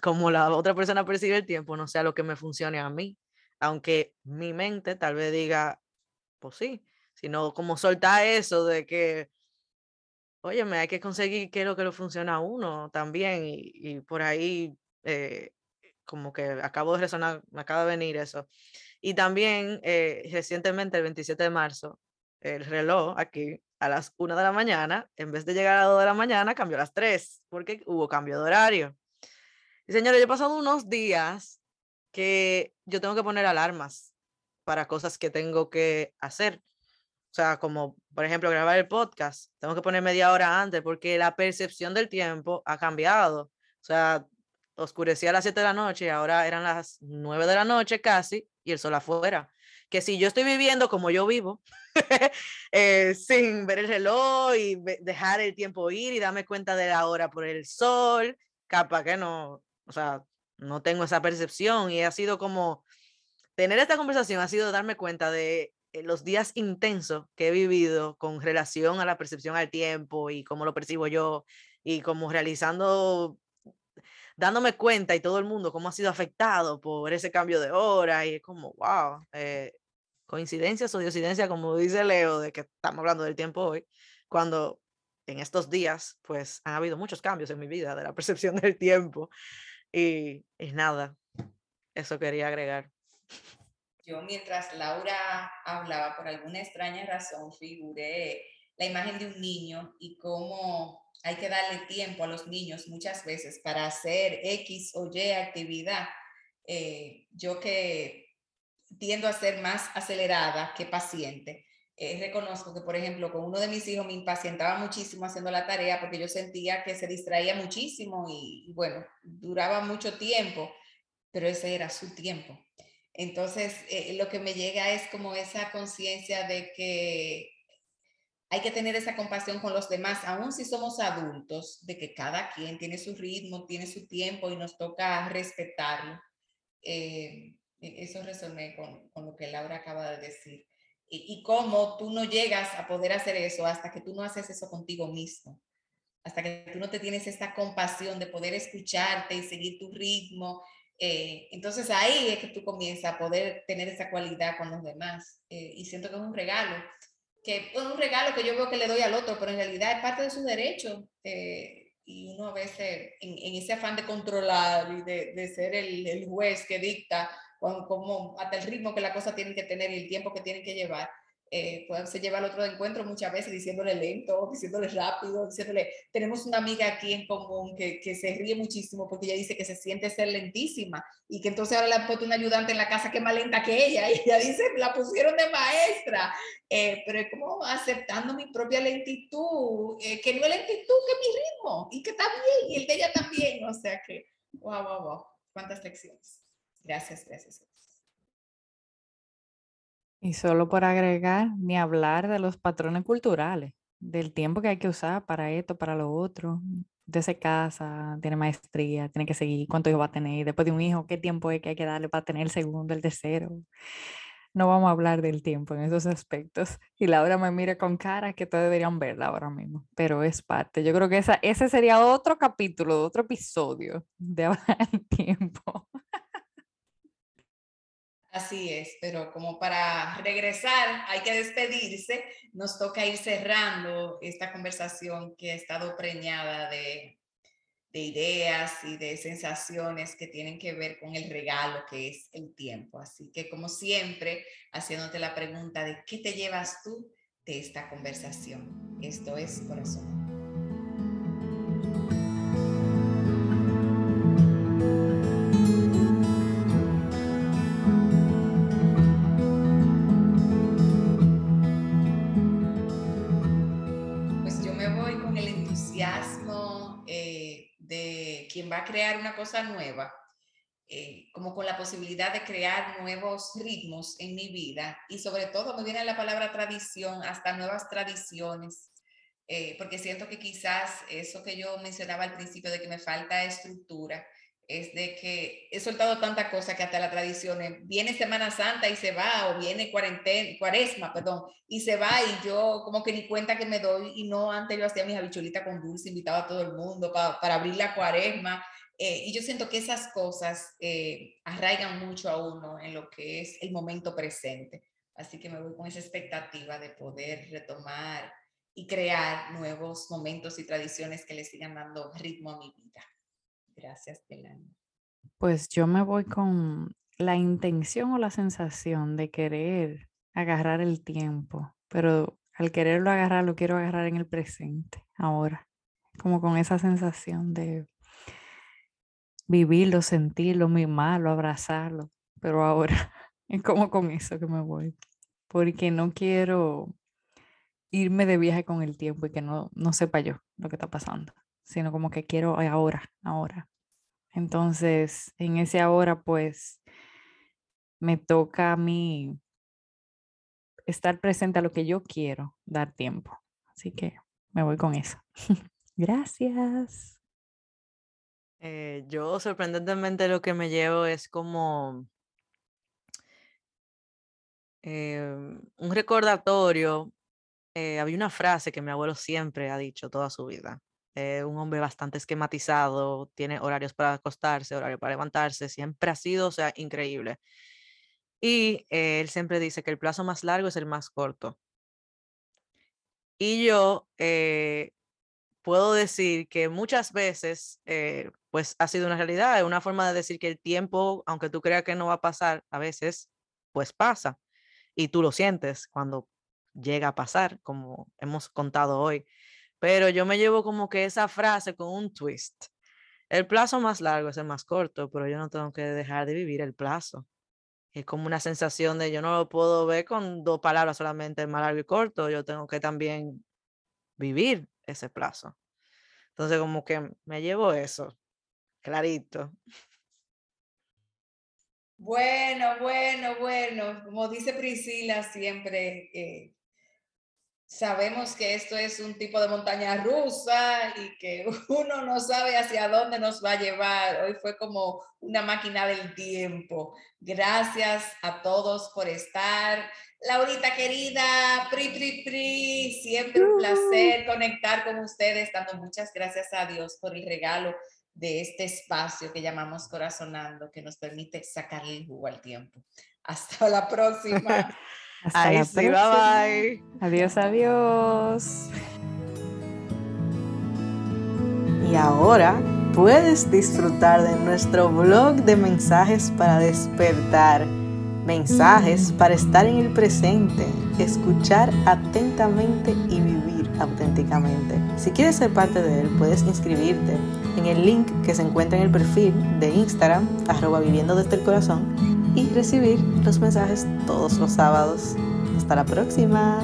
como la otra persona percibe el tiempo, no sea lo que me funcione a mí, aunque mi mente tal vez diga, pues sí, sino como soltar eso de que, oye, me hay que conseguir qué es lo que le funciona a uno también, y, por ahí, eh, como que acabo de resonar, me acaba de venir eso. Y también, eh, recientemente, el 27 de marzo, el reloj aquí a las 1 de la mañana, en vez de llegar a las 2 de la mañana, cambió a las 3, porque hubo cambio de horario. Y señores, yo he pasado unos días que yo tengo que poner alarmas para cosas que tengo que hacer. O sea, como por ejemplo grabar el podcast, tengo que poner media hora antes porque la percepción del tiempo ha cambiado. O sea, oscurecía a las 7 de la noche ahora eran las 9 de la noche casi y el sol afuera que si yo estoy viviendo como yo vivo, eh, sin ver el reloj y dejar el tiempo ir y darme cuenta de la hora por el sol, capaz que no, o sea, no tengo esa percepción y ha sido como, tener esta conversación ha sido darme cuenta de los días intensos que he vivido con relación a la percepción al tiempo y cómo lo percibo yo y como realizando dándome cuenta y todo el mundo cómo ha sido afectado por ese cambio de hora y es como, wow, eh, coincidencias o diosidencia, como dice Leo, de que estamos hablando del tiempo hoy, cuando en estos días, pues han habido muchos cambios en mi vida de la percepción del tiempo y, y nada, eso quería agregar. Yo mientras Laura hablaba, por alguna extraña razón, figuré la imagen de un niño y cómo hay que darle tiempo a los niños muchas veces para hacer X o Y actividad. Eh, yo que tiendo a ser más acelerada que paciente, eh, reconozco que, por ejemplo, con uno de mis hijos me impacientaba muchísimo haciendo la tarea porque yo sentía que se distraía muchísimo y, bueno, duraba mucho tiempo, pero ese era su tiempo. Entonces, eh, lo que me llega es como esa conciencia de que hay que tener esa compasión con los demás, aun si somos adultos, de que cada quien tiene su ritmo, tiene su tiempo y nos toca respetarlo. Eh, e-, eso resoné con, lo que Laura acaba de decir. Y, y, cómo tú no llegas a poder hacer eso hasta que tú no haces eso contigo mismo, hasta que tú no te tienes esta compasión de poder escucharte y seguir tu ritmo. Eh, entonces ahí es que tú comienzas a poder tener esa cualidad con los demás. Eh, y siento que es un regalo que es un regalo que yo veo que le doy al otro, pero en realidad es parte de su derecho. Eh, y uno a veces, en, ese afán de controlar y de, ser el, juez que dicta como hasta el ritmo que la cosa tiene que tener y el tiempo que tienen que llevar eh, pues se lleva al otro encuentro muchas veces diciéndole lento, diciéndole rápido, diciéndole, tenemos una amiga aquí en común que, que, se ríe muchísimo porque ella dice que se siente ser lentísima y que entonces ahora le han puesto una ayudante en la casa que es más lenta que ella y ella dice, la pusieron de maestra, eh, pero es como aceptando mi propia lentitud, eh, que no es lentitud, que es mi ritmo y que está bien y el de ella también, o sea que, wow, wow, wow, cuántas lecciones. Gracias, gracias. Y solo por agregar, ni hablar de los patrones culturales, del tiempo que hay que usar para esto, para lo otro. De se casa, tiene maestría, tiene que seguir, cuánto hijo va a tener, después de un hijo, qué tiempo es que hay que darle para tener el segundo, el tercero. No vamos a hablar del tiempo en esos aspectos. Y Laura me mira con cara que todos deberían verla ahora mismo, pero es parte. Yo creo que esa, ese sería otro capítulo, otro episodio de hablar del tiempo. Así es, pero como para regresar hay que despedirse, nos toca ir cerrando esta conversación que ha estado preñada de, de ideas y de sensaciones que tienen que ver con el regalo que es el tiempo. Así que como siempre, haciéndote la pregunta de qué te llevas tú de esta conversación. Esto es corazón. Crear una cosa nueva, eh, como con la posibilidad de crear nuevos ritmos en mi vida y sobre todo me viene la palabra tradición, hasta nuevas tradiciones, eh, porque siento que quizás eso que yo mencionaba al principio de que me falta estructura, es de que he soltado tanta cosa que hasta la tradición viene Semana Santa y se va, o viene cuarentena, cuaresma, perdón, y se va y yo como que ni cuenta que me doy y no antes yo hacía mis habichuelitas con dulce, invitaba a todo el mundo para, para abrir la cuaresma. Eh, y yo siento que esas cosas eh, arraigan mucho a uno en lo que es el momento presente. Así que me voy con esa expectativa de poder retomar y crear nuevos momentos y tradiciones que le sigan dando ritmo a mi vida. Gracias, Delani. Pues yo me voy con la intención o la sensación de querer agarrar el tiempo, pero al quererlo agarrar, lo quiero agarrar en el presente, ahora, como con esa sensación de vivirlo, sentirlo, mimarlo, abrazarlo, pero ahora es como con eso que me voy, porque no quiero irme de viaje con el tiempo y que no, no sepa yo lo que está pasando sino como que quiero ahora, ahora. Entonces, en ese ahora, pues, me toca a mí estar presente a lo que yo quiero, dar tiempo. Así que me voy con eso. Gracias. Eh, yo sorprendentemente lo que me llevo es como em, un recordatorio. Eh, había una frase que mi abuelo siempre ha dicho toda su vida eh, un hombre bastante esquematizado, tiene horarios para acostarse, horario para levantarse, siempre ha sido, o sea, increíble. Y eh, él siempre dice que el plazo más largo es el más corto. Y yo puedo decir que muchas veces, pues ha sido una realidad, una forma de decir que el tiempo, aunque tú creas que no va a pasar, a veces, pues pasa. Y tú lo sientes cuando llega a pasar, como hemos contado hoy pero yo me llevo como que esa frase con un twist. El plazo más largo es el más corto, pero yo no tengo que dejar de vivir el plazo. Es como una sensación de yo no lo puedo ver con dos palabras solamente, más largo y corto, yo tengo que también vivir ese plazo. Entonces como que me llevo eso, clarito. Bueno, bueno, bueno, como dice Priscila siempre, eh, sabemos que esto es un tipo de montaña rusa y que uno no sabe hacia dónde nos va a llevar. Hoy fue como una máquina del tiempo. Gracias a todos por estar. Laurita querida, pri, pri, pri, siempre un placer conectar con ustedes, dando muchas gracias a Dios por el regalo de este espacio que llamamos Corazonando, que nos permite sacar el jugo al tiempo. Hasta la próxima. Hasta la sí, próxima. Bye bye. Adiós, adiós. Y ahora puedes disfrutar de nuestro blog de mensajes para despertar, mensajes para estar en el presente, escuchar atentamente y vivir auténticamente. Si quieres ser parte de él, puedes inscribirte en el link que se encuentra en el perfil de Instagram, arroba viviendo desde el corazón, y recibir los mensajes todos los sábados. Hasta la próxima.